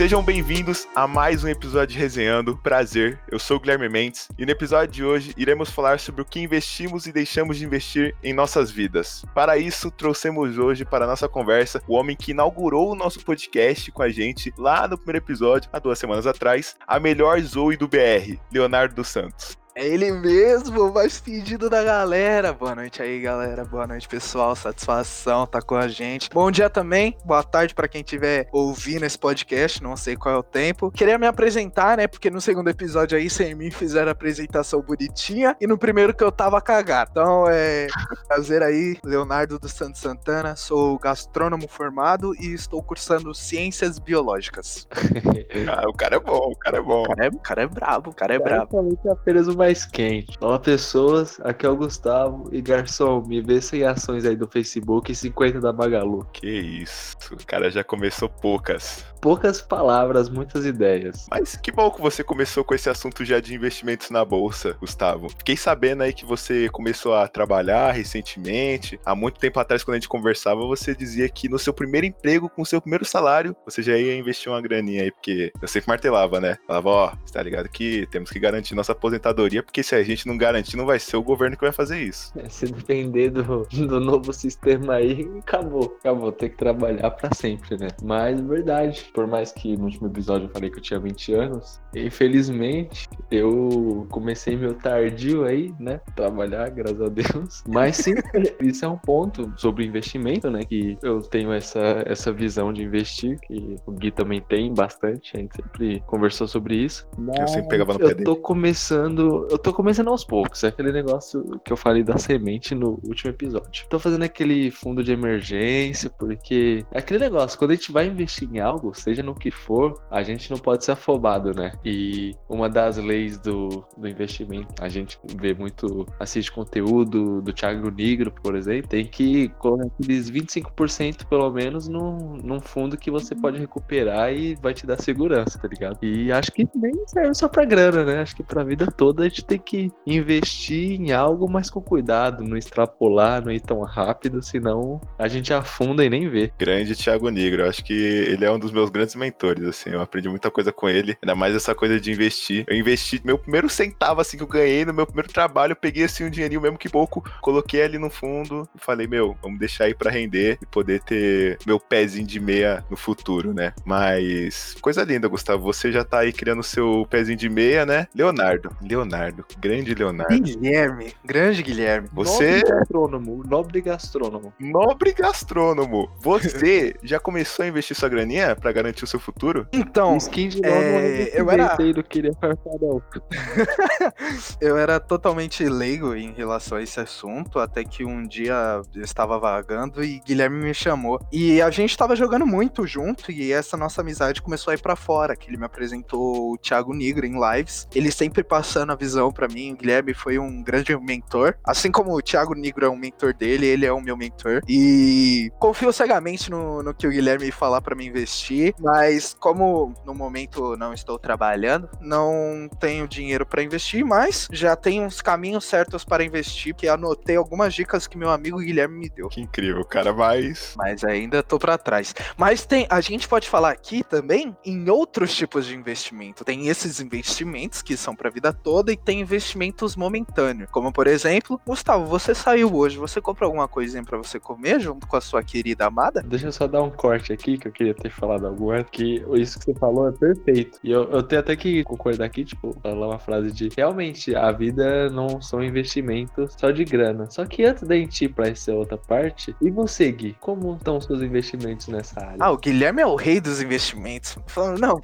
Sejam bem-vindos a mais um episódio de Resenhando. Prazer, eu sou o Guilherme Mendes e no episódio de hoje iremos falar sobre o que investimos e deixamos de investir em nossas vidas. Para isso, trouxemos hoje para a nossa conversa o homem que inaugurou o nosso podcast com a gente lá no primeiro episódio, há duas semanas atrás, a melhor Zoe do BR, Leonardo dos Santos. É ele mesmo, mais pedido da galera. Boa noite aí, galera. Boa noite, pessoal. Satisfação tá com a gente. Bom dia também. Boa tarde para quem estiver ouvindo esse podcast. Não sei qual é o tempo. Queria me apresentar, né? Porque no segundo episódio aí, sem mim, fizeram a apresentação bonitinha. E no primeiro que eu tava cagado. Então, é prazer aí, Leonardo dos Santos Santana. Sou gastrônomo formado e estou cursando ciências biológicas. ah, o cara é bom, o cara é bom. O cara é, o cara é brabo, o cara é brabo. É apenas uma mais quente. Olá, pessoas. Aqui é o Gustavo. E garçom, me vê sem ações aí do Facebook e 50 da Magalu. Que isso. O cara já começou poucas. Poucas palavras, muitas ideias. Mas que bom que você começou com esse assunto já de investimentos na bolsa, Gustavo. Fiquei sabendo aí que você começou a trabalhar recentemente. Há muito tempo atrás, quando a gente conversava, você dizia que no seu primeiro emprego, com o seu primeiro salário, você já ia investir uma graninha aí, porque eu sempre martelava, né? Falava, ó, oh, tá ligado que temos que garantir nossa aposentadoria porque se a gente não garantir, não vai ser o governo que vai fazer isso. É, se depender do, do novo sistema aí, acabou. Acabou, ter que trabalhar para sempre, né? Mas, verdade, por mais que no último episódio eu falei que eu tinha 20 anos, infelizmente eu comecei meu tardio aí, né? Trabalhar, graças a Deus. Mas sim, isso é um ponto sobre investimento, né? Que eu tenho essa, essa visão de investir, que o Gui também tem bastante, a gente sempre conversou sobre isso. Eu sempre pegava no pé Eu tô começando eu tô começando aos poucos. É aquele negócio que eu falei da semente no último episódio. Tô fazendo aquele fundo de emergência, porque é aquele negócio, quando a gente vai investir em algo, seja no que for, a gente não pode ser afobado, né? E uma das leis do, do investimento, a gente vê muito, assiste conteúdo do Thiago Negro, por exemplo, tem que colocar aqueles 25% pelo menos num, num fundo que você pode recuperar e vai te dar segurança, tá ligado? E acho que nem serve só pra grana, né? Acho que pra vida toda a gente tem que investir em algo, mas com cuidado, não extrapolar, não ir tão rápido, senão a gente afunda e nem vê. Grande Thiago Negro, acho que ele é um dos meus grandes mentores, assim, eu aprendi muita coisa com ele, ainda mais essa coisa de investir. Eu investi, meu primeiro centavo, assim, que eu ganhei no meu primeiro trabalho, eu peguei, assim, um dinheirinho mesmo que pouco, coloquei ali no fundo e falei, meu, vamos deixar aí para render e poder ter meu pezinho de meia no futuro, né? Mas, coisa linda, Gustavo, você já tá aí criando seu pezinho de meia, né? Leonardo, Leonardo. Leonardo. Grande Leonardo. Guilherme. Grande Guilherme. Você. Nobre gastrônomo. Nobre gastrônomo. Nobre gastrônomo. Você já começou a investir sua graninha pra garantir o seu futuro? Então. Skin de é... eu era. Do queria eu era totalmente leigo em relação a esse assunto, até que um dia eu estava vagando e Guilherme me chamou. E a gente estava jogando muito junto e essa nossa amizade começou a ir para fora, que ele me apresentou o Thiago Negro em lives. Ele sempre passando a visão visão para mim. O Guilherme foi um grande mentor. Assim como o Thiago Negro é um mentor dele, ele é o meu mentor. E confio cegamente no, no que o Guilherme falar para me investir. Mas como no momento não estou trabalhando, não tenho dinheiro para investir, mas já tenho uns caminhos certos para investir, que anotei algumas dicas que meu amigo Guilherme me deu. Que incrível, cara, mas. Mas ainda tô para trás. Mas tem, a gente pode falar aqui também em outros tipos de investimento. Tem esses investimentos que são para vida toda e tem investimentos momentâneos. Como, por exemplo, Gustavo, você saiu hoje, você comprou alguma coisinha para você comer junto com a sua querida amada? Deixa eu só dar um corte aqui, que eu queria ter falado que isso que você falou é perfeito. E eu, eu tenho até que concordar aqui, tipo, falar uma frase de realmente a vida não são investimentos só de grana. Só que antes da gente ir pra essa outra parte, e você, Gui, como estão os seus investimentos nessa área? Ah, o Guilherme é o rei dos investimentos. Falando, não,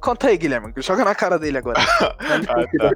conta aí, Guilherme, joga na cara dele agora. ah, tá.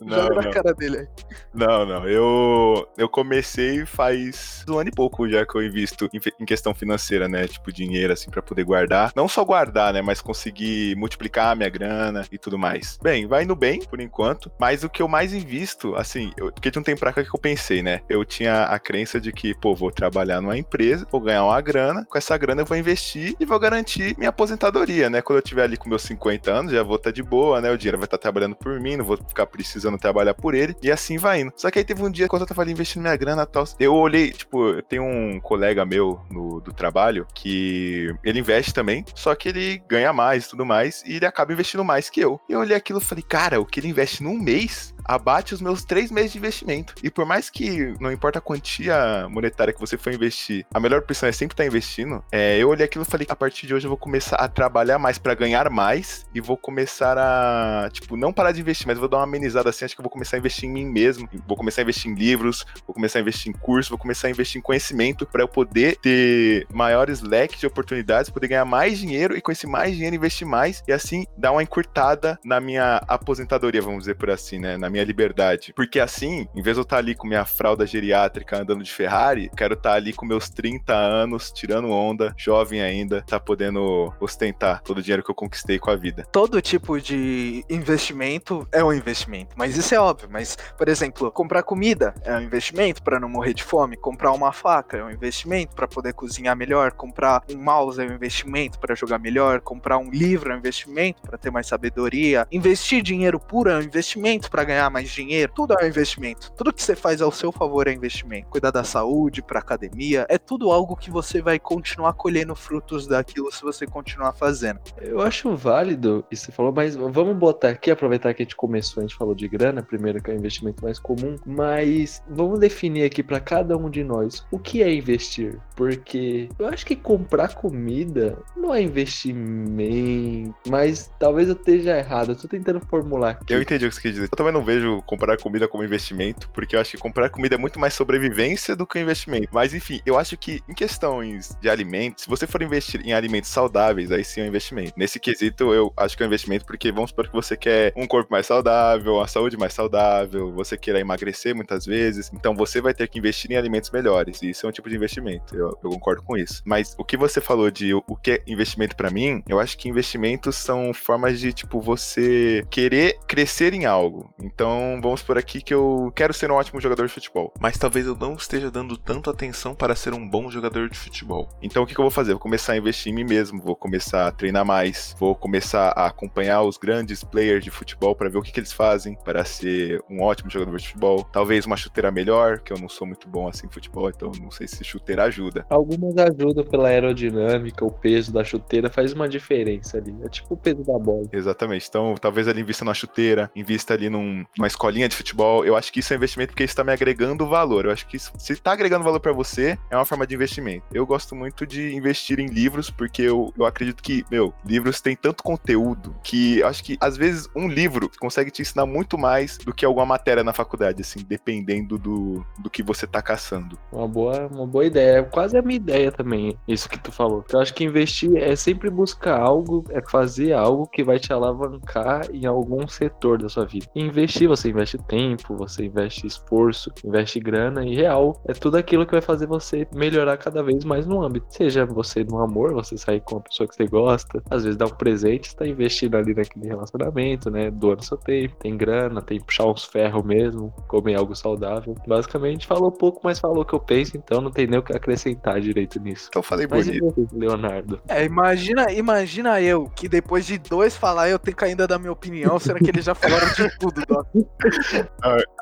Não, Joga na cara dele aí. Não, não. Eu, eu comecei faz um ano e pouco já que eu invisto em, em questão financeira, né? Tipo, dinheiro, assim, para poder guardar. Não só guardar, né? Mas conseguir multiplicar a minha grana e tudo mais. Bem, vai indo bem, por enquanto. Mas o que eu mais invisto, assim, eu, porque de um tempo pra cá que eu pensei, né? Eu tinha a crença de que, pô, vou trabalhar numa empresa, vou ganhar uma grana, com essa grana eu vou investir e vou garantir minha aposentadoria, né? Quando eu tiver ali com meus 50 anos, já vou estar tá de boa, né? O dinheiro vai estar tá trabalhando por mim, não vou ficar precisando trabalhar por ele, e assim vai indo. Só que aí teve um dia, quando eu tava ali investindo minha grana e tal, eu olhei, tipo, tem um colega meu no, do trabalho que ele investe também, só que ele ganha mais e tudo mais, e ele acaba investindo mais que eu. E eu olhei aquilo e falei, cara, o que ele investe num mês abate os meus três meses de investimento. E por mais que não importa a quantia monetária que você for investir, a melhor opção é sempre estar investindo. É, eu olhei aquilo e falei, a partir de hoje eu vou começar a trabalhar mais para ganhar mais e vou começar a, tipo, não parar de investir, mas vou dar uma amenizada assim, acho que eu vou começar a investir em mim mesmo, vou começar a investir em livros, vou começar a investir em curso, vou começar a investir em conhecimento para eu poder ter maiores leques de oportunidades, poder ganhar mais dinheiro e com esse mais dinheiro investir mais e assim dar uma encurtada na minha aposentadoria, vamos dizer por assim, né, na minha liberdade. Porque assim, em vez de eu estar ali com minha fralda geriátrica andando de Ferrari, quero estar ali com meus 30 anos, tirando onda, jovem ainda, tá podendo ostentar todo o dinheiro que eu conquistei com a vida. Todo tipo de investimento é um investimento, mas isso é óbvio. Mas, por exemplo, comprar comida é um investimento para não morrer de fome, comprar uma faca é um investimento para poder cozinhar melhor, comprar um mouse é um investimento para jogar melhor, comprar um livro é um investimento para ter mais sabedoria, investir dinheiro puro é um investimento para ganhar mais dinheiro, tudo é um investimento. Tudo que você faz ao seu favor é investimento. Cuidar da saúde, para academia, é tudo algo que você vai continuar colhendo frutos daquilo se você continuar fazendo. Eu acho válido isso que você falou, mas vamos botar aqui, aproveitar que a gente começou, a gente falou de grana, primeiro que é o investimento mais comum, mas vamos definir aqui para cada um de nós o que é investir, porque eu acho que comprar comida não é investimento, mas talvez eu esteja errado, eu tô tentando formular aqui. Eu entendi o que você quer dizer. Eu também não vejo comprar comida como investimento, porque eu acho que comprar comida é muito mais sobrevivência do que investimento. Mas enfim, eu acho que em questões de alimentos, se você for investir em alimentos saudáveis, aí sim é um investimento. Nesse quesito, eu acho que é um investimento porque vamos supor que você quer um corpo mais saudável, uma saúde mais saudável, você queira emagrecer muitas vezes, então você vai ter que investir em alimentos melhores. E isso é um tipo de investimento. Eu, eu concordo com isso. Mas o que você falou de o, o que é investimento para mim, eu acho que investimentos são formas de, tipo, você querer crescer em algo. Então, vamos por aqui que eu quero ser um ótimo jogador de futebol, mas talvez eu não esteja dando tanta atenção para ser um bom jogador de futebol. Então, o que, que eu vou fazer? Vou começar a investir em mim mesmo, vou começar a treinar mais, vou começar a acompanhar os grandes players de futebol para ver o que, que eles fazem para ser um ótimo jogador de futebol. Talvez uma chuteira melhor, que eu não sou muito bom assim em futebol, então não sei se chuteira ajuda. Algumas ajudam pela aerodinâmica, o peso da chuteira faz uma diferença ali. É tipo o peso da bola. Exatamente. Então, talvez ali invista numa chuteira, invista ali num, numa escolinha de futebol. Eu acho que isso é investimento porque está me agregando valor. Eu acho que isso, se está agregando valor para você, é uma forma de investimento. Eu gosto muito de investir em livros porque eu, eu acredito que, meu, livros têm tanto conteúdo que acho que às vezes um livro consegue te ensinar muito mais do que alguma matéria na faculdade, assim, dependendo do, do que você tá caçando. Uma boa, uma boa ideia. É quase a minha ideia também, isso que tu falou. Eu acho que investir é sempre buscar algo, é fazer algo que vai te alavancar em algum setor da sua vida. E investir, você investe tempo, você investe esforço, investe grana e real. É tudo aquilo que vai fazer você melhorar cada vez mais no âmbito. Seja você no amor, você sair com uma pessoa que você gosta, às vezes dar um presente, está investindo ali naquele relacionamento, né? Doando seu tempo, tem grana, tem puxar uns ferros mesmo, comer algo saudável. Basicamente, falou pouco, mas falou o que eu penso, então não tem nem o que acrescentar direito nisso. Então falei Mas bonito. você, Leonardo? É, imagina, imagina eu, que depois de dois falar, eu tenho que ainda dar minha opinião, sendo que eles já falaram de tudo, Doc.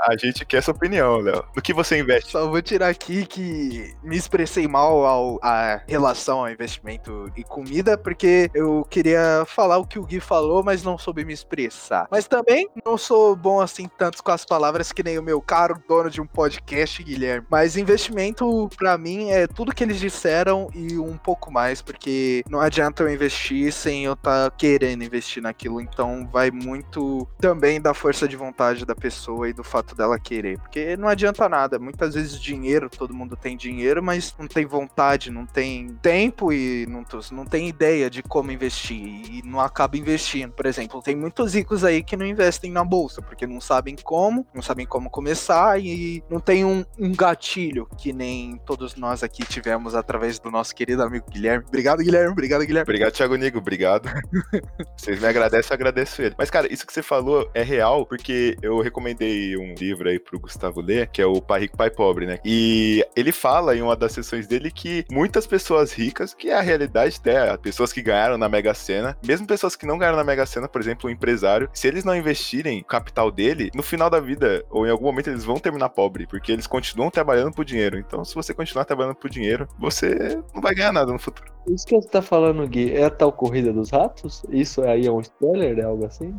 A gente quer essa opinião, Léo. No que você investe? Só vou tirar aqui que me expressei mal ao, a relação ao investimento e comida, porque eu queria falar o que o Gui falou, mas não soube me expressar. Mas também não sou bom assim tanto com as palavras que nem o meu caro dono de um podcast, Guilherme. Mas investimento, pra mim, é tudo que eles disseram e um pouco mais, porque não adianta eu investir sem eu estar querendo investir naquilo. Então vai muito também da força de vontade da pessoa e do fato dela querer. Porque não adianta nada. Muitas vezes dinheiro, todo mundo tem dinheiro, mas não tem vontade, não tem tempo e não, não tem ideia de como investir. E não acaba investindo. Por exemplo, tem muitos ricos aí que não investem na bolsa, porque não sabem como, não sabem como começar e não tem um, um gatilho que nem todos nós aqui tivemos através do nosso querido amigo Guilherme. Obrigado, Guilherme. Obrigado, Guilherme. Obrigado, Thiago Nigo. Obrigado. Vocês me agradecem, eu agradeço ele. Mas, cara, isso que você falou é real, porque eu recomendei um livro aí pro Gustavo ler, que é o Pai Rico, Pai Pobre, né? E ele fala em uma das sessões dele que muitas pessoas ricas, que é a realidade até, pessoas que ganharam na Mega Sena, mesmo pessoas que não ganharam na Mega Sena, por exemplo, um empresário, se eles não investirem o capital dele, no final da vida, ou em algum momento, eles vão terminar pobre, porque eles continuam trabalhando por dinheiro. Então, se você continuar trabalhando por dinheiro, você não vai ganhar nada no futuro. Isso que você tá falando, Gui, é a tal corrida dos ratos? Isso aí é um spoiler, é algo assim?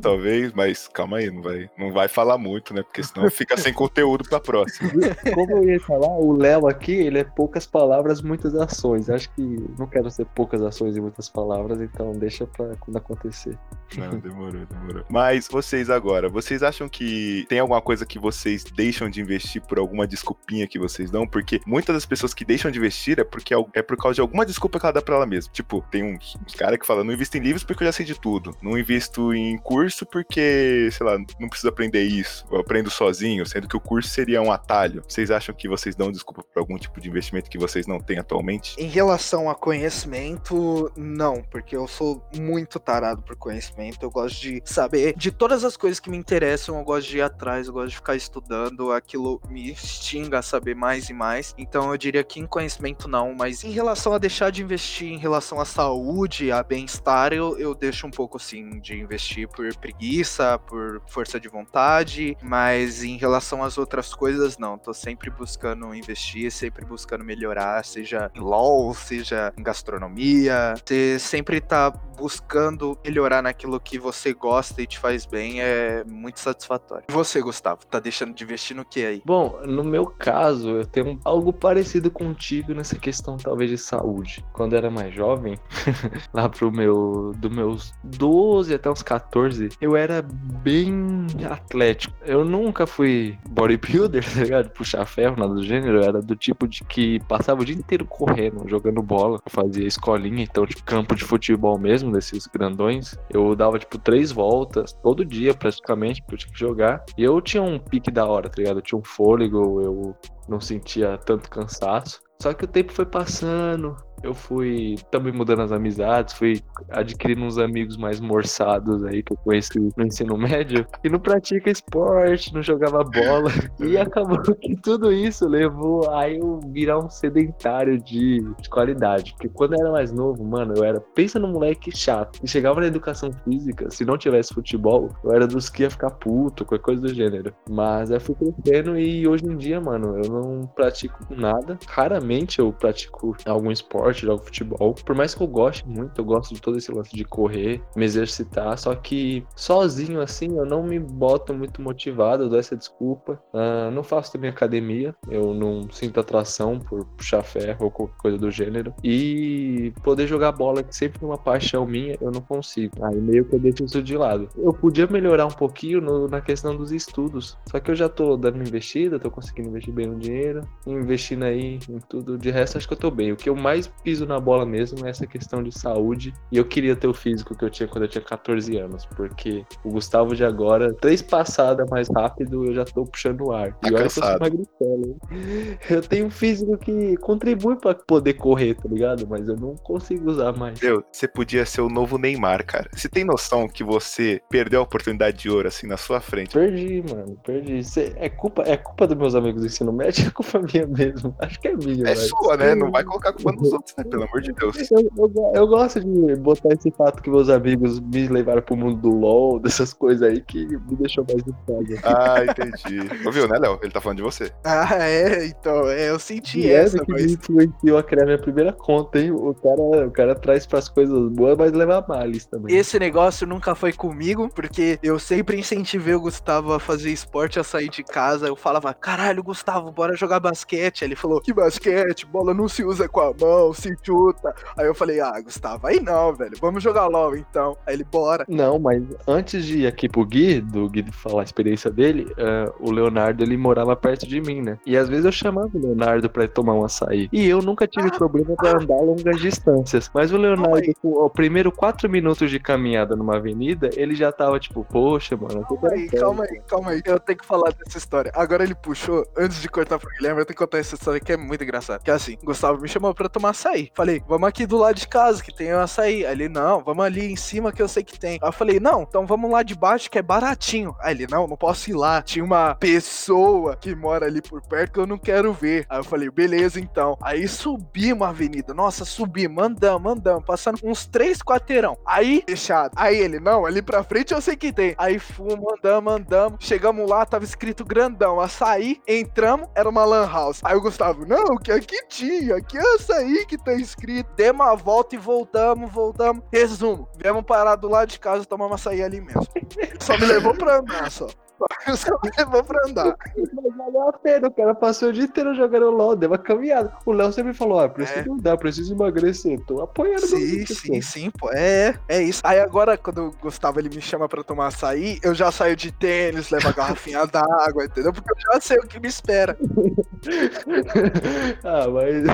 Talvez, mas calma aí, não vai, não vai falar muito, né? Porque senão fica sem conteúdo pra próxima. Como eu ia falar, o Léo aqui, ele é poucas palavras, muitas ações. Acho que não quero ser poucas ações e muitas palavras, então deixa pra quando acontecer. Não, demorou, demorou. Mas vocês agora, vocês acham que tem alguma coisa que vocês deixam de investir por alguma desculpinha que vocês dão? Porque muitas das pessoas que deixam de investir é porque é por causa de alguma desculpa que ela dá pra ela mesma. Tipo, tem uns, uns caras que falam, não invisto em livros porque eu já sei de tudo. Não invisto em curso porque, sei lá, não preciso aprender isso. Eu aprendo sozinho, sendo que o curso seria um atalho. Vocês acham que vocês dão desculpa por algum tipo de investimento que vocês não têm atualmente? Em relação a conhecimento, não, porque eu sou muito tarado por conhecimento. Eu gosto de saber de todas as coisas que me interessam, eu gosto de ir atrás, eu gosto de ficar estudando, aquilo me extinga a saber mais e mais. Então eu diria que em conhecimento não, mas em relação a deixar de investir em relação à saúde, a bem-estar, eu, eu deixo um pouco assim de investir por preguiça, por força de vontade, mas em relação às outras coisas, não. Tô sempre buscando investir, sempre buscando melhorar, seja em LOL, seja em gastronomia. Você sempre tá buscando melhorar naquilo que você gosta e te faz bem, é muito satisfatório. E você, Gustavo, tá deixando de investir no que aí? Bom, no meu caso, eu tenho algo parecido contigo nessa questão, talvez, de saúde quando era mais jovem, lá pro meu. dos meus 12 até uns 14, eu era bem atlético. Eu nunca fui bodybuilder, tá ligado? Puxar ferro, nada do gênero. Eu era do tipo de que passava o dia inteiro correndo, jogando bola. Eu fazia escolinha, então, tipo, campo de futebol mesmo, desses grandões. Eu dava, tipo, três voltas todo dia, praticamente, porque eu tinha que jogar. E eu tinha um pique da hora, tá ligado? Eu tinha um fôlego, eu não sentia tanto cansaço. Só que o tempo foi passando, eu fui também mudando as amizades, fui adquirindo uns amigos mais morçados aí que eu conheci no ensino médio, que não pratica esporte, não jogava bola. E acabou que tudo isso levou a eu virar um sedentário de, de qualidade. Porque quando eu era mais novo, mano, eu era. Pensa no moleque chato. E chegava na educação física, se não tivesse futebol, eu era dos que ia ficar puto, qualquer coisa do gênero. Mas eu fui crescendo e hoje em dia, mano, eu não pratico nada. Raramente eu pratico algum esporte esporte, jogo futebol. Por mais que eu goste muito, eu gosto de todo esse lance de correr, me exercitar, só que sozinho assim eu não me boto muito motivado, eu dou essa desculpa. Uh, não faço também academia, eu não sinto atração por puxar ferro ou qualquer coisa do gênero. E poder jogar bola, que sempre foi uma paixão minha, eu não consigo. Aí meio que eu deixo isso de lado. Eu podia melhorar um pouquinho no, na questão dos estudos, só que eu já tô dando investida, tô conseguindo investir bem no dinheiro, investindo aí em tudo. De resto, acho que eu tô bem. O que eu mais piso na bola mesmo é essa questão de saúde. E eu queria ter o físico que eu tinha quando eu tinha 14 anos, porque o Gustavo de agora, três passadas mais rápido, eu já tô puxando o ar. Tá e olha cansado. que eu sou Eu tenho um físico que contribui para poder correr, tá ligado? Mas eu não consigo usar mais. Meu, você podia ser o novo Neymar, cara. Você tem noção que você perdeu a oportunidade de ouro assim na sua frente? Perdi, mano, perdi. Cê, é, culpa, é culpa dos meus amigos do ensino médio, é culpa minha mesmo. Acho que é minha. É velho. sua, né? Não vai colocar culpa nos outros, né? Pelo amor de Deus. Eu, eu- eu gosto de botar esse fato que meus amigos me levaram pro mundo do LoL, dessas coisas aí que me deixou mais em casa. Ah, entendi. Ouviu, né, Léo? Ele tá falando de você. Ah, é, então, é, eu senti E essa essa, que mas me influenciou a criar minha primeira conta, hein? O cara, o cara traz pras coisas boas, mas leva males também. esse negócio nunca foi comigo, porque eu sempre incentivei o Gustavo a fazer esporte, a sair de casa. Eu falava, caralho, Gustavo, bora jogar basquete. Aí ele falou, que basquete? Bola não se usa com a mão, se chuta. Aí eu falei, ah, Gustavo, aí não, velho, vamos jogar LOL então. Aí ele, bora. Não, mas antes de ir aqui pro Gui, do Gui falar a experiência dele, eh, o Leonardo ele morava perto de mim, né? E às vezes eu chamava o Leonardo pra tomar um açaí. E eu nunca tive problema pra andar longas distâncias. Mas o Leonardo, com o primeiro quatro minutos de caminhada numa avenida, ele já tava tipo, poxa, mano, Calma aí, calma aí, calma aí. Eu tenho que falar dessa história. Agora ele puxou, antes de cortar pro Guilherme, eu tenho que contar essa história que é muito engraçada. Que é assim, Gustavo me chamou pra tomar açaí. Açaí. Falei, vamos aqui do lado de casa que tem um açaí. Aí ele, não, vamos ali em cima que eu sei que tem. Aí eu falei, não, então vamos lá de baixo que é baratinho. Aí ele, não, não posso ir lá. Tinha uma pessoa que mora ali por perto que eu não quero ver. Aí eu falei, beleza então. Aí subimos a avenida. Nossa, subimos, andamos, andamos, passando uns três quarteirão. Aí, fechado. Aí ele, não, ali pra frente eu sei que tem. Aí fomos, andamos, andamos. Chegamos lá, tava escrito grandão, açaí. Entramos, era uma lan house. Aí o Gustavo, não, que aqui tinha, é açaí que tá escrito. Demos a volta e voltamos, voltamos. Resumo, viemos parar do lado de casa, tomamos açaí ali mesmo. Só me levou pra andar, só. Só me levou pra andar. Mas valeu a pena, o cara passou o dia inteiro jogando LOL, deu uma caminhada. O Léo sempre falou: ah, preciso É. mudar, preciso emagrecer. Tô apoiando Sim, você, sim, sim, pô. É, é isso. Aí agora, quando o Gustavo ele me chama pra tomar açaí, eu já saio de tênis, levo a garrafinha d'água, entendeu? Porque eu já sei o que me espera. ah, mas,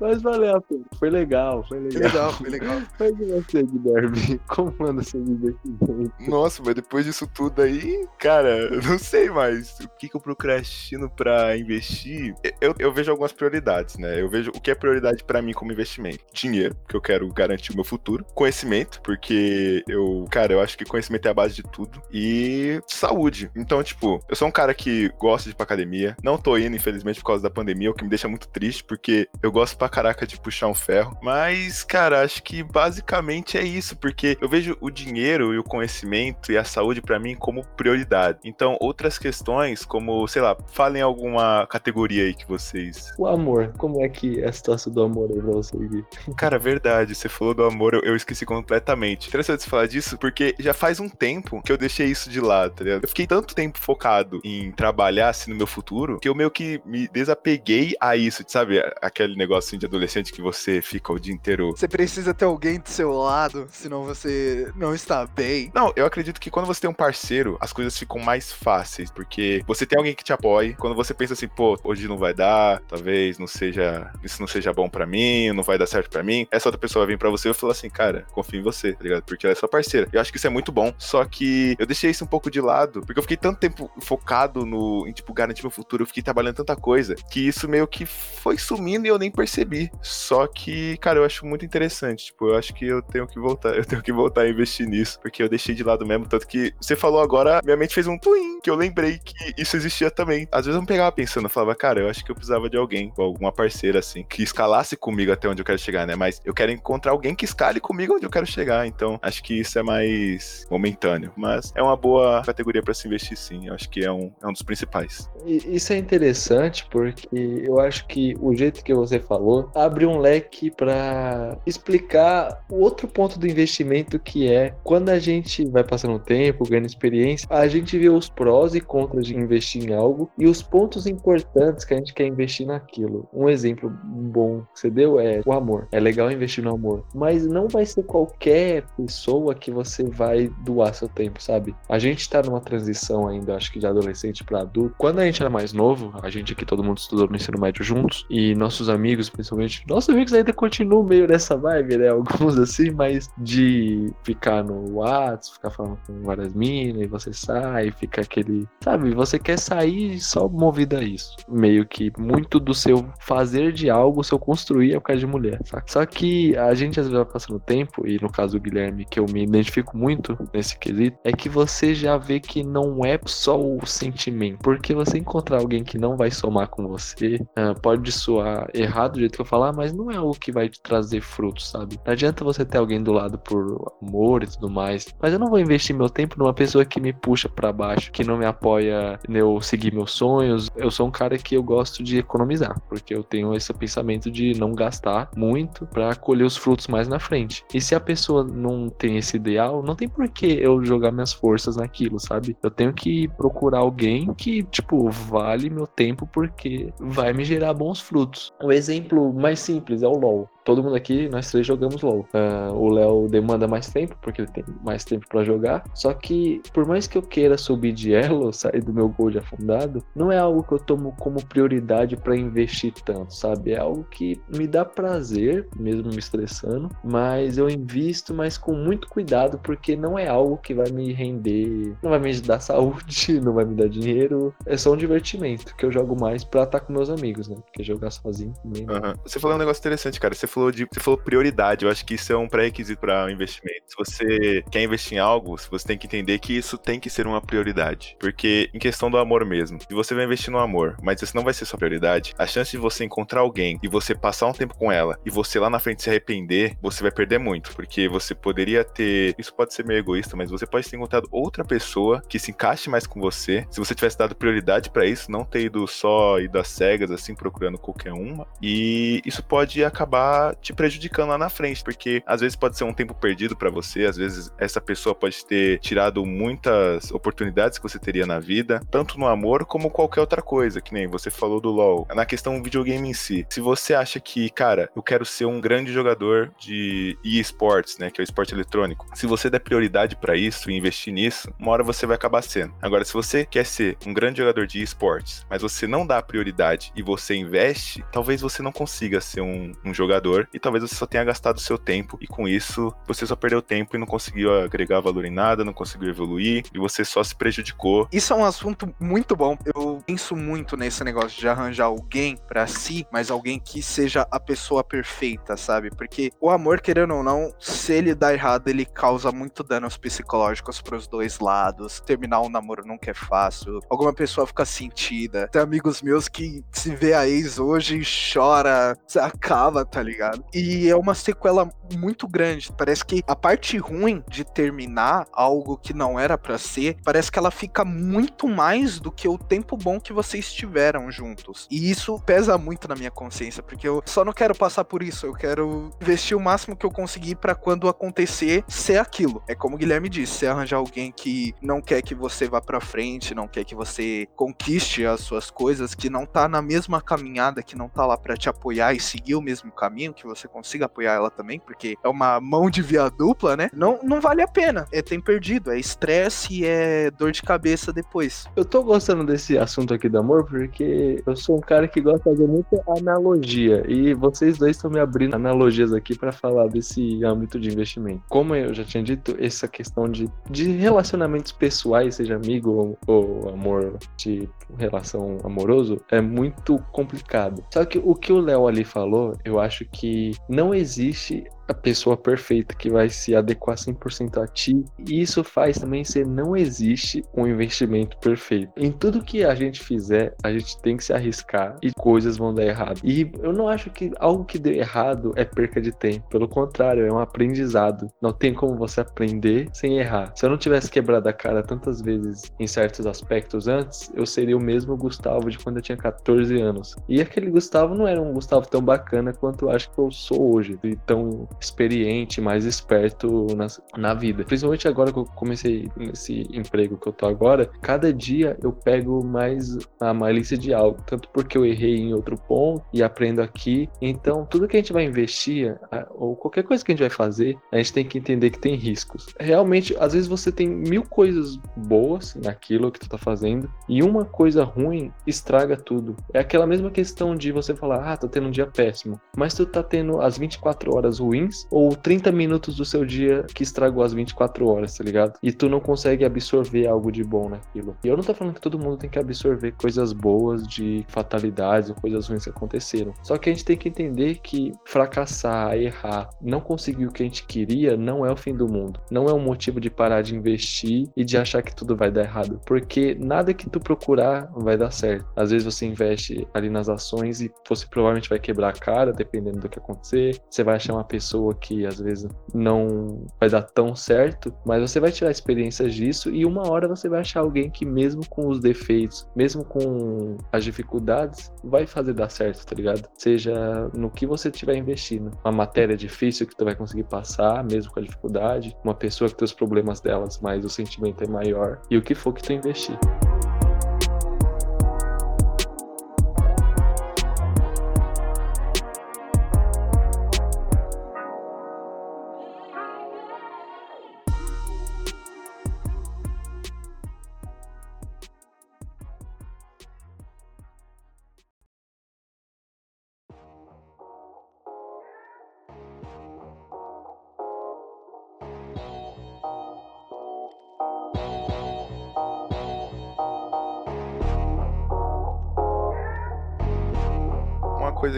mas valeu a pena. Foi legal, foi Foi legal. legal, foi legal. Mas e você, Guilherme? Como anda seu investimento? Nossa, mas depois disso tudo aí, cara, eu não sei mais. O que, que eu procrastino pra investir? Eu, eu vejo algumas prioridades, né? Eu vejo o que é prioridade pra mim como investimento. Dinheiro, porque eu quero garantir o meu futuro. Conhecimento, porque eu, cara, eu acho que conhecimento é a base de tudo. E saúde. Então, tipo, eu sou um cara que gosta de ir pra academia. Não tô indo, infelizmente, por causa da pandemia, o que me deixa muito triste, porque eu gosto pra caraca de puxar um ferro. Mas, cara, acho que basicamente é isso, porque eu vejo o dinheiro e o conhecimento e a saúde pra mim como prioridade. Então, outras questões, como, sei lá, falem alguma categoria aí que vocês. O amor, como é que é a situação do amor aí pra você, Gui? Cara, verdade, você falou do amor, eu, eu esqueci completamente. Interessante você falar disso, porque já faz um tempo que eu deixei isso de lado, tá ligado? Eu fiquei tanto tempo focado em trabalhar assim no meu futuro, que eu meio que me desapeguei a isso, sabe? Aquele negocinho de adolescente que você fica o dia inteiro. Você precisa ter alguém do seu lado, senão você não está bem. Não, eu acredito que quando você tem um parceiro, as coisas ficam mais fáceis, porque você tem alguém que te apoie. Quando você pensa assim, pô, hoje não vai dar, talvez não seja, isso não seja bom pra mim, não vai dar certo pra mim. Essa outra pessoa vir pra você e falar assim, cara, confio em você, tá ligado? Porque ela é sua parceira. Eu acho que isso é muito bom. Só que eu deixei isso um pouco de lado, porque eu fiquei tanto tempo focado no, em, tipo, garantir meu futuro, eu fiquei trabalhando tanta coisa, que isso meio que foi sumindo e eu nem percebi. Só que, cara, eu acho muito interessante. Tipo, eu acho que eu tenho que voltar, eu tenho que voltar a investir nisso, porque eu deixei de lado mesmo. Tanto que você falou agora, minha mente fez um twin, que eu lembrei que isso existia também. Às vezes eu me pegava pensando, eu falava, cara, eu acho que eu precisava de alguém, ou alguma parceira, assim, que escalasse comigo até onde eu quero chegar, né? Mas eu quero encontrar alguém que escale comigo onde eu quero chegar. Então, acho que isso é mais momentâneo. Mas é uma boa categoria pra se investir, sim. Eu acho que é um, é um dos principais. Isso é interessante porque eu acho que o jeito que você falou abre um leque para explicar o outro ponto do investimento que é quando a gente vai passando o tempo, ganhando experiência, a gente os prós e contras de investir em algo e os pontos importantes que a gente quer investir naquilo. Um exemplo bom que você deu é o amor. É legal investir no amor, mas não vai ser qualquer pessoa que você vai doar seu tempo, sabe? A gente tá numa transição ainda, acho que de adolescente para adulto. Quando a gente era mais novo, a gente aqui todo mundo estudou no ensino médio juntos e nossos amigos, principalmente, nossos amigos ainda continuam meio nessa vibe, né? Alguns assim, mas de ficar no WhatsApp, ficar falando com várias minas, e você sai, fica aquele, sabe? Você quer sair só movido a isso. Meio que muito do seu fazer de algo, o seu construir é por causa de mulher, saca? Só que a gente às vezes vai passando o tempo, e no caso do Guilherme, que eu me identifico muito nesse quesito, é que você já vê que não é só o sentimento. Porque você encontrar alguém que não vai somar com você, ah, pode soar errado do jeito que eu falar, mas não é algo que vai te trazer frutos, sabe? Não adianta você ter alguém do lado por amor e tudo mais. Mas eu não vou investir meu tempo numa pessoa que me puxa baixo, que não me apoia eu seguir meus sonhos. Eu sou um cara que eu gosto de economizar, porque eu tenho esse pensamento de não gastar muito pra colher os frutos mais na frente. E se a pessoa não tem esse ideal, não tem por que eu jogar minhas forças naquilo, sabe? Eu tenho que procurar alguém que, tipo, vale meu tempo porque vai me gerar bons frutos. O exemplo mais simples é o LoL. Todo mundo aqui, nós três jogamos LoL. Ah, o Léo demanda mais tempo, porque ele tem mais tempo pra jogar. Só que, por mais que eu queira subir de elo, sair do meu gold afundado, não é algo que eu tomo como prioridade pra investir tanto, sabe? É algo que me dá prazer, mesmo me estressando, mas eu invisto, mas com muito cuidado, porque não é algo que vai me render, não vai me dar saúde, não vai me dar dinheiro. É só um divertimento que eu jogo mais pra estar com meus amigos, né? Porque jogar sozinho também. Aham. Você falou um negócio interessante, cara. Você falou de você falou prioridade. Eu acho que isso é um pré-requisito para investimento. Se você quer investir em algo, você tem que entender que isso tem que ser uma prioridade. Porque em questão do amor mesmo, se você vai investir no amor, mas isso não vai ser sua prioridade, a chance de você encontrar alguém e você passar um tempo com ela e você lá na frente se arrepender, você vai perder muito, porque você poderia ter, isso pode ser meio egoísta, mas você pode ter encontrado outra pessoa que se encaixe mais com você. Se você tivesse dado prioridade para isso, não ter ido só ido às cegas assim procurando qualquer uma, e isso pode acabar te prejudicando lá na frente, porque às vezes pode ser um tempo perdido para você, às vezes essa pessoa pode ter tirado muitas oportunidades que você teria na vida, tanto no amor como qualquer outra coisa, que nem você falou do LoL. Na questão videogame em si, se você acha que, cara, eu quero ser um grande jogador de eSports, né, que é o esporte eletrônico, se você der prioridade para isso e investir nisso, uma hora você vai acabar sendo. Agora, se você quer ser um grande jogador de esportes, mas você não dá prioridade e você investe, talvez você não consiga ser um, um jogador e talvez você só tenha gastado seu tempo e com isso você só perdeu tempo e não conseguiu agregar valor em nada, não conseguiu evoluir e você só se prejudicou. Isso é um assunto muito bom. Eu penso muito nesse negócio de arranjar alguém para si, mas alguém que seja a pessoa perfeita, sabe? Porque o amor, querendo ou não, se ele dá errado, ele causa muito danos psicológicos pros dois lados. Terminar um namoro nunca é fácil. Alguma pessoa fica sentida. Tem amigos meus que se vê a ex hoje chora, acaba, tá ligado? E é uma sequela muito grande. Parece que a parte ruim de terminar algo que não era para ser, parece que ela fica muito mais do que o tempo bom que vocês tiveram juntos. E isso pesa muito na minha consciência, porque eu só não quero passar por isso, eu quero investir o máximo que eu conseguir para quando acontecer ser aquilo. É como o Guilherme disse, você arranjar alguém que não quer que você vá para frente, não quer que você conquiste as suas coisas, que não tá na mesma caminhada, que não tá lá para te apoiar e seguir o mesmo caminho, que você consiga apoiar ela também, porque é uma mão de via dupla, né? Não, não vale a pena. É tem perdido, é estresse e é dor de cabeça depois. Eu tô gostando desse assunto aqui do amor porque eu sou um cara que gosta de fazer muita analogia e vocês dois estão me abrindo analogias aqui para falar desse âmbito de investimento. Como eu já tinha dito, essa questão de, de relacionamentos pessoais, seja amigo ou, ou amor de relação amoroso, é muito complicado. Só que o que o Léo ali falou, eu acho que não existe a pessoa perfeita que vai se adequar 100% a ti. E isso faz também ser não existe um investimento perfeito. Em tudo que a gente fizer, a gente tem que se arriscar e coisas vão dar errado. E eu não acho que algo que dê errado é perca de tempo. Pelo contrário, é um aprendizado. Não tem como você aprender sem errar. Se eu não tivesse quebrado a cara tantas vezes em certos aspectos antes, eu seria o mesmo Gustavo de quando eu tinha 14 anos. E aquele Gustavo não era um Gustavo tão bacana quanto eu acho que eu sou hoje. E tão experiente, mais esperto na, na vida. Principalmente agora que eu comecei nesse emprego que eu tô agora, cada dia eu pego mais a malícia de algo, tanto porque eu errei em outro ponto e aprendo aqui. Então, tudo que a gente vai investir, ou qualquer coisa que a gente vai fazer, a gente tem que entender que tem riscos. Realmente, às vezes você tem mil coisas boas naquilo que tu tá fazendo e uma coisa ruim estraga tudo. É aquela mesma questão de você falar, ah, tô tendo um dia péssimo, mas tu tá tendo as 24 horas ruins ou 30 minutos do seu dia que estragou as 24 horas, tá ligado? E tu não consegue absorver algo de bom naquilo. E eu não tô falando que todo mundo tem que absorver coisas boas de fatalidades ou coisas ruins que aconteceram. Só que a gente tem que entender que fracassar, errar, não conseguir o que a gente queria não é o fim do mundo. Não é um motivo de parar de investir e de achar que tudo vai dar errado. Porque nada que tu procurar vai dar certo. Às vezes você investe ali nas ações e você provavelmente vai quebrar a cara, dependendo do que acontecer. Você vai achar uma pessoa pessoa que às vezes não vai dar tão certo, mas você vai tirar experiências disso e uma hora você vai achar alguém que mesmo com os defeitos, mesmo com as dificuldades, vai fazer dar certo, tá ligado? Seja no que você estiver investindo. Uma matéria difícil que tu vai conseguir passar, mesmo com a dificuldade, uma pessoa que tem os problemas delas, mas o sentimento é maior, e o que for que tu investir.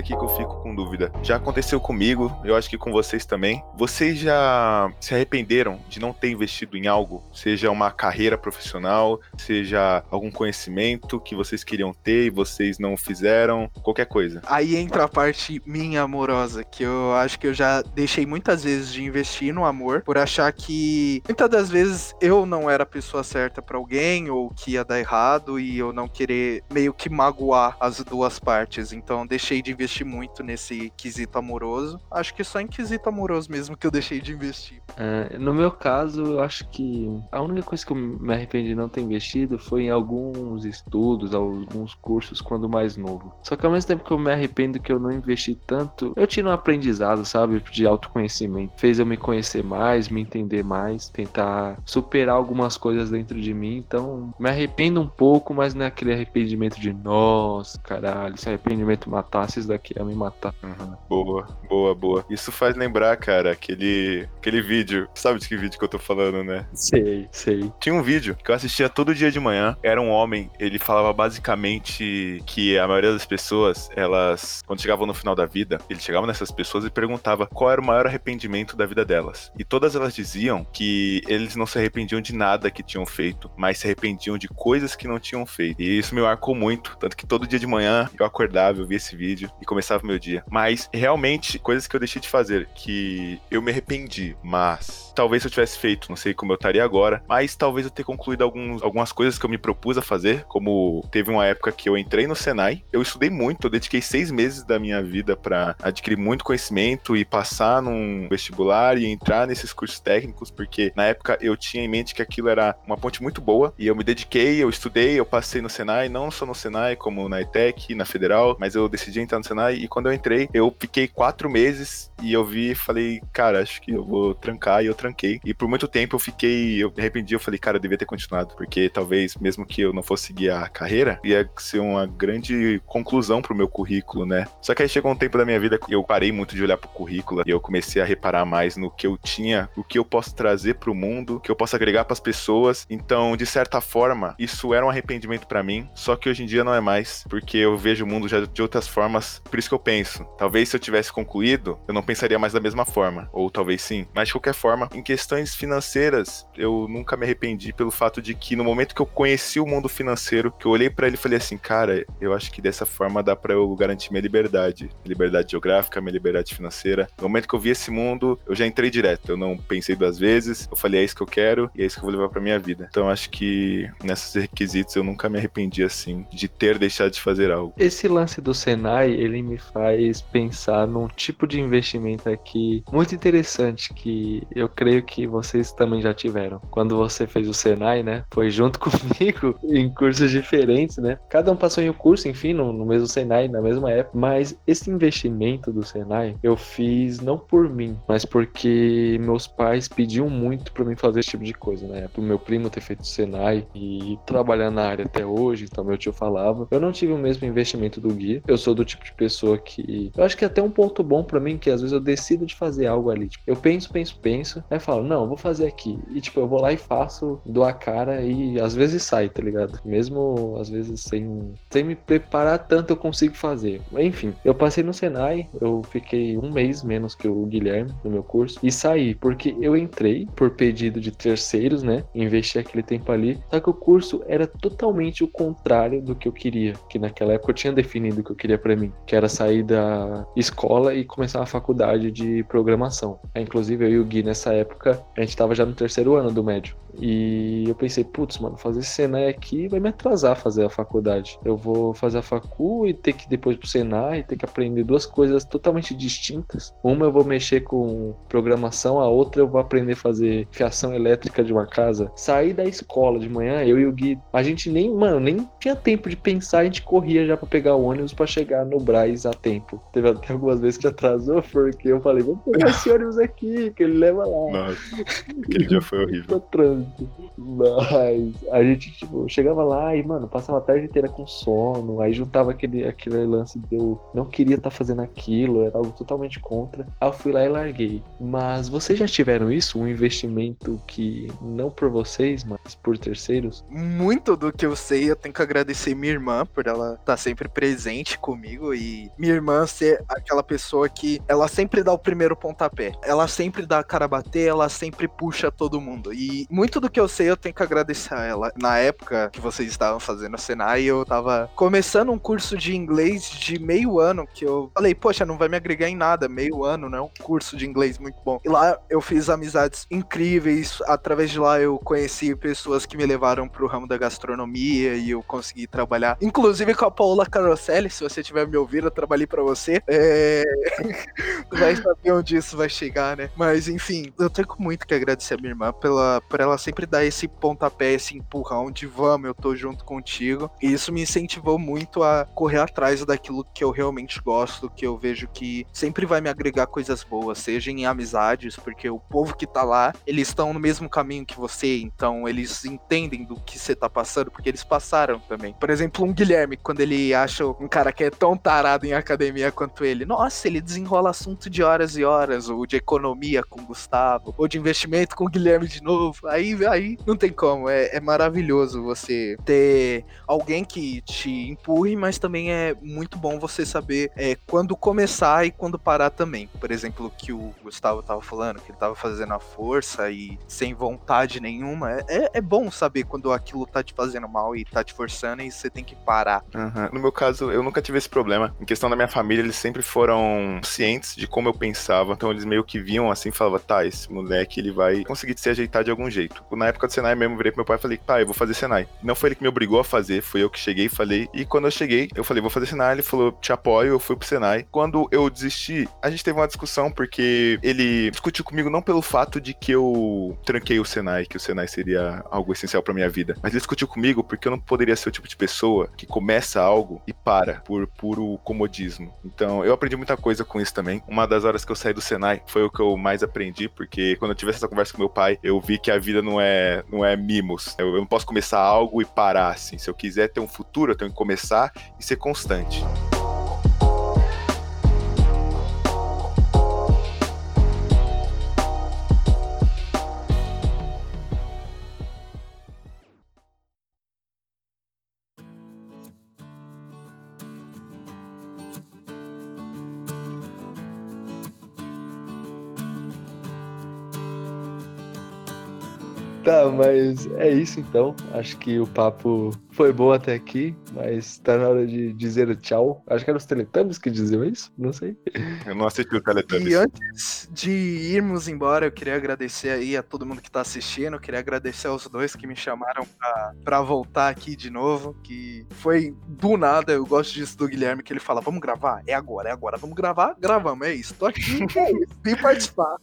Aqui que eu fico dúvida. Já aconteceu comigo, eu acho que com vocês também. Vocês já se arrependeram de não ter investido em algo? Seja uma carreira profissional, seja algum conhecimento que vocês queriam ter e vocês não fizeram, qualquer coisa. Aí entra a parte minha amorosa, que eu acho que eu já deixei muitas vezes de investir no amor por achar que muitas das vezes eu não era a pessoa certa para alguém ou que ia dar errado e eu não querer meio que magoar as duas partes. Então deixei de investir muito nesse quesito amoroso. Acho que só em quesito amoroso mesmo que eu deixei de investir. É, no meu caso, eu acho que a única coisa que eu me arrependi de não ter investido foi em alguns estudos, alguns cursos quando mais novo. Só que ao mesmo tempo que eu me arrependo que eu não investi tanto, eu tive um aprendizado, sabe, de autoconhecimento. Fez eu me conhecer mais, me entender mais, tentar superar algumas coisas dentro de mim. Então, me arrependo um pouco, mas não é aquele arrependimento de nossa, caralho, se arrependimento matasse, isso daqui ia me matar. Uhum. Boa, boa, boa. Isso faz lembrar, cara, aquele, aquele vídeo. Sabe de que vídeo que eu tô falando, né? Sei, sei. Tinha um vídeo que eu assistia todo dia de manhã. Era um homem, ele falava basicamente que a maioria das pessoas, elas, quando chegavam no final da vida, ele chegava nessas pessoas e perguntava qual era o maior arrependimento da vida delas. E todas elas diziam que eles não se arrependiam de nada que tinham feito, mas se arrependiam de coisas que não tinham feito. E isso me marcou muito, tanto que todo dia de manhã eu acordava, eu via esse vídeo e começava o meu dia. Mas realmente, coisas que eu deixei de fazer, que eu me arrependi, mas talvez se eu tivesse feito, não sei como eu estaria agora, mas talvez eu ter concluído alguns, algumas coisas que eu me propus a fazer, como teve uma época que eu entrei no Senai, eu estudei muito, eu dediquei seis meses da minha vida para adquirir muito conhecimento e passar num vestibular e entrar nesses cursos técnicos, porque na época eu tinha em mente que aquilo era uma ponte muito boa e eu me dediquei, eu estudei, eu passei no Senai, não só no Senai, como na ETEC, na Federal, mas eu decidi entrar no Senai e quando eu entrei, eu fiquei quatro meses e eu vi e falei, cara, acho que eu vou trancar e eu tranquei. E por muito tempo eu fiquei, eu me arrependi, eu falei, cara, eu devia ter continuado, porque talvez, mesmo que eu não fosse seguir a carreira, ia ser uma grande conclusão pro meu currículo, né? Só que aí chegou um tempo da minha vida que eu parei muito de olhar pro currículo e eu comecei a reparar mais no que eu tinha, o que eu posso trazer pro mundo, o que eu posso agregar para as pessoas. Então, de certa forma, isso era um arrependimento para mim, só que hoje em dia não é mais, porque eu vejo o mundo já de outras formas. Por isso que eu penso, talvez se eu tivesse concluído, eu não pensaria mais da mesma forma, ou talvez sim. Mas de qualquer forma, em questões financeiras, eu nunca me arrependi pelo fato de que no momento que eu conheci o mundo financeiro, que eu olhei para ele e falei assim, cara, eu acho que dessa forma dá para eu garantir minha liberdade, minha liberdade geográfica, minha liberdade financeira. No momento que eu vi esse mundo, eu já entrei direto. Eu não pensei duas vezes. Eu falei, é isso que eu quero e é isso que eu vou levar para minha vida. Então acho que nesses requisitos eu nunca me arrependi assim de ter deixado de fazer algo. Esse lance do Senai, ele me faz pensar num tipo de investimento aqui muito interessante que eu creio que vocês também já tiveram. Quando você fez o Senai, né? Foi junto comigo em cursos diferentes, né? Cada um passou em um curso, enfim, no, no mesmo Senai, na mesma época. Mas esse investimento do Senai eu fiz não por mim, mas porque meus pais pediam muito para mim fazer esse tipo de coisa, né? Pro meu primo ter feito o Senai e trabalhando na área até hoje, então meu tio falava. Eu não tive o mesmo investimento do Gui. Eu sou do tipo de pessoa que. Eu acho que é até um ponto bom para mim, que às vezes eu decido de fazer algo ali. Tipo, eu penso, penso, penso, aí falo, não, vou fazer aqui. E tipo, eu vou lá e faço, dou a cara e às vezes sai, tá ligado? Mesmo às vezes sem, sem me preparar tanto, eu consigo fazer. Enfim, eu passei no Senai, eu fiquei um mês menos que o Guilherme no meu curso e saí, porque eu entrei por pedido de terceiros, né? Investi aquele tempo ali, só que o curso era totalmente o contrário do que eu queria, que naquela época eu tinha definido o que eu queria para mim, que era sair da escola e começar a faculdade de programação. Inclusive eu e o Gui nessa época, a gente tava já no terceiro ano do médio. E eu pensei, putz, mano, fazer Senai aqui vai me atrasar fazer a faculdade. Eu vou fazer a facu e ter que depois pro Senai, ter que aprender duas coisas totalmente distintas. Uma eu vou mexer com programação, a outra eu vou aprender a fazer fiação elétrica de uma casa. Sair da escola de manhã, eu e o Gui, a gente nem, mano, nem tinha tempo de pensar, a gente corria já para pegar o ônibus para chegar no Braz a tempo. Teve até algumas vezes que atrasou, porque eu falei, vamos pegar esse ônibus aqui, que ele leva lá. Nossa, aquele dia foi horrível. trânsito. Mas a gente, tipo, chegava lá e, mano, passava a tarde inteira com sono, aí juntava aquele, aquele lance de eu não queria estar tá fazendo aquilo, era algo totalmente contra. Aí eu fui lá e larguei. Mas vocês já tiveram isso? Um investimento que não por vocês, mas por terceiros? Muito do que eu sei, eu tenho que agradecer minha irmã por ela estar tá sempre presente comigo e minha irmã ser aquela pessoa que ela sempre dá o primeiro pontapé. Ela sempre dá a cara a bater, ela sempre puxa todo mundo. E muito do que eu sei eu tenho que agradecer a ela. Na época que vocês estavam fazendo a Senai, eu tava começando um curso de inglês de meio ano que eu falei, poxa, não vai me agregar em nada, meio ano, né? Um curso de inglês muito bom. E lá eu fiz amizades incríveis. Através de lá eu conheci pessoas que me levaram pro ramo da gastronomia e eu consegui trabalhar, inclusive com a Paula Caroselli, se você tiver me ouvindo, eu trabalhei para você. É... vai saber onde isso vai chegar, né? Mas enfim, eu tenho muito que agradecer a minha irmã pela, por ela sempre dar esse pontapé, esse empurrão de vamos, eu tô junto contigo. E isso me incentivou muito a correr atrás daquilo que eu realmente gosto, que eu vejo que sempre vai me agregar coisas boas, seja em amizades, porque o povo que tá lá, eles estão no mesmo caminho que você, então eles entendem do que você tá passando, porque eles passaram também. Por exemplo, um Guilherme, quando ele acha um cara que é tão tarado em academia quanto ele, nossa, ele desenrola assunto de horas e horas, ou de economia com o Gustavo, ou de investimento com o Guilherme de novo. Aí, aí não tem como, é, é maravilhoso você ter alguém que te empurre, mas também é muito bom você saber é, quando começar e quando parar também. Por exemplo, o que o Gustavo tava falando, que ele tava fazendo a força e sem vontade nenhuma. É, é, é bom saber quando aquilo tá te fazendo mal e tá te forçando e você tem que parar. Uhum. No meu caso, eu nunca tive esse problema. Em questão da minha família, eles sempre foram cientes de como eu pensava. Então eles meio que viam assim falavam, tá, esse moleque ele vai conseguir se ajeitar de algum jeito. Na época do Senai mesmo, eu virei pro meu pai e falei, pai, eu vou fazer Senai. Não foi ele que me obrigou a fazer, foi eu que cheguei e falei. E quando eu cheguei, eu falei, vou fazer Senai. Ele falou, te apoio, eu fui pro Senai. Quando eu desisti, a gente teve uma discussão porque ele discutiu comigo não pelo fato de que eu tranquei o Senai, que o Senai seria algo essencial para minha vida, mas ele discutiu comigo porque eu não poderia ser o tipo de pessoa que começa algo e para por puro comodismo. Então, eu aprendi muita coisa com isso também. Uma das horas que eu saí do Senai foi o que eu mais aprendi, porque quando eu tive essa conversa com meu pai, eu vi que a vida não é, não é mimos. Eu, eu não posso começar algo e parar, assim. Se eu quiser ter um futuro, eu tenho que começar e ser constante. Tá, mas é isso então. Acho que o papo foi bom até aqui, mas tá na hora de dizer tchau. Acho que eram os Teletubbies que diziam isso, não sei. Eu não assisti o Teletubbies. E antes de irmos embora, eu queria agradecer aí a todo mundo que tá assistindo, eu queria agradecer aos dois que me chamaram pra, pra voltar aqui de novo, que foi do nada, eu gosto disso do Guilherme, que ele fala, vamos gravar? É agora, é agora, vamos gravar? Gravamos, é isso, tô aqui, é isso, vim participar.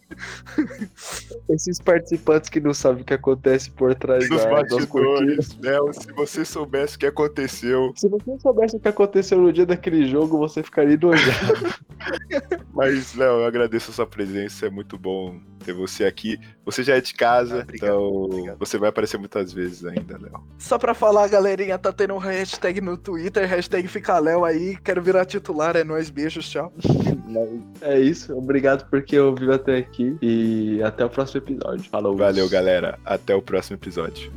Esses participantes que não sabem o que acontece por trás Dos da, bastidores, Léo, se você soubesse o que aconteceu. Se você soubesse o que aconteceu no dia daquele jogo, você ficaria enojado. Mas, Léo, eu agradeço a sua presença, é muito bom ter você aqui. Você já é de casa, Ah, obrigado, então obrigado. você vai aparecer muitas vezes ainda, Léo. Só pra falar, galerinha, tá tendo um hashtag no Twitter, hashtag fica Léo aí, quero virar titular, é nóis, beijos, tchau. é isso. Obrigado por quem ouviu até aqui. E até o próximo episódio. Falou. Valeu, galera. Até o próximo episódio.